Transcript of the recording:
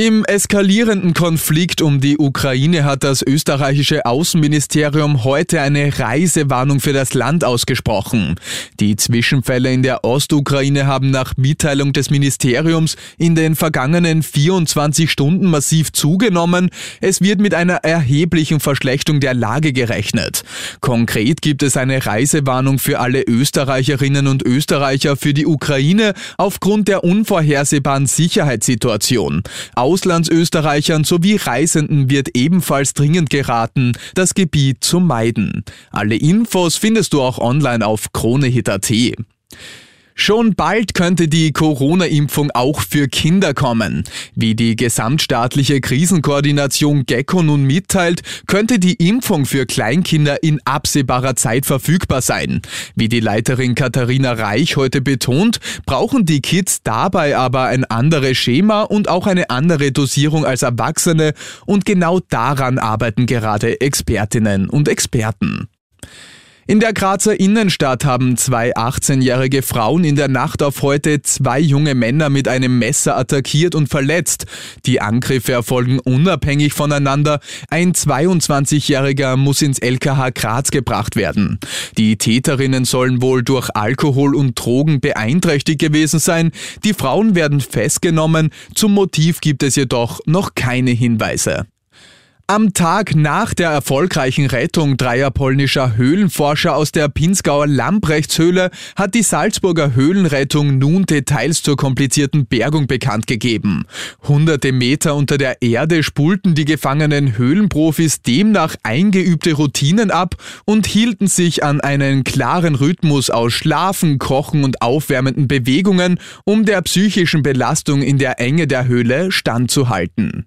Im eskalierenden Konflikt um die Ukraine hat das österreichische Außenministerium heute eine Reisewarnung für das Land ausgesprochen. Die Zwischenfälle in der Ostukraine haben nach Mitteilung des Ministeriums in den vergangenen 24 Stunden massiv zugenommen. Es wird mit einer erheblichen Verschlechterung der Lage gerechnet. Konkret gibt es eine Reisewarnung für alle Österreicherinnen und Österreicher für die Ukraine aufgrund der unvorhersehbaren Sicherheitssituation. Auslandsösterreichern sowie Reisenden wird ebenfalls dringend geraten, das Gebiet zu meiden. Alle Infos findest du auch online auf kronehit.at. Schon bald könnte die Corona-Impfung auch für Kinder kommen. Wie die gesamtstaatliche Krisenkoordination GECKO nun mitteilt, könnte die Impfung für Kleinkinder in absehbarer Zeit verfügbar sein. Wie die Leiterin Katharina Reich heute betont, brauchen die Kids dabei aber ein anderes Schema und auch eine andere Dosierung als Erwachsene und genau daran arbeiten gerade Expertinnen und Experten. In der Grazer Innenstadt haben zwei 18-jährige Frauen in der Nacht auf heute zwei junge Männer mit einem Messer attackiert und verletzt. Die Angriffe erfolgen unabhängig voneinander. Ein 22-jähriger muss ins LKH Graz gebracht werden. Die Täterinnen sollen wohl durch Alkohol und Drogen beeinträchtigt gewesen sein. Die Frauen werden festgenommen. Zum Motiv gibt es jedoch noch keine Hinweise. Am Tag nach der erfolgreichen Rettung dreier polnischer Höhlenforscher aus der Pinzgauer Lamprechtshöhle hat die Salzburger Höhlenrettung nun Details zur komplizierten Bergung bekannt gegeben. Hunderte Meter unter der Erde spulten die gefangenen Höhlenprofis demnach eingeübte Routinen ab und hielten sich an einen klaren Rhythmus aus Schlafen, Kochen und aufwärmenden Bewegungen, um der psychischen Belastung in der Enge der Höhle standzuhalten.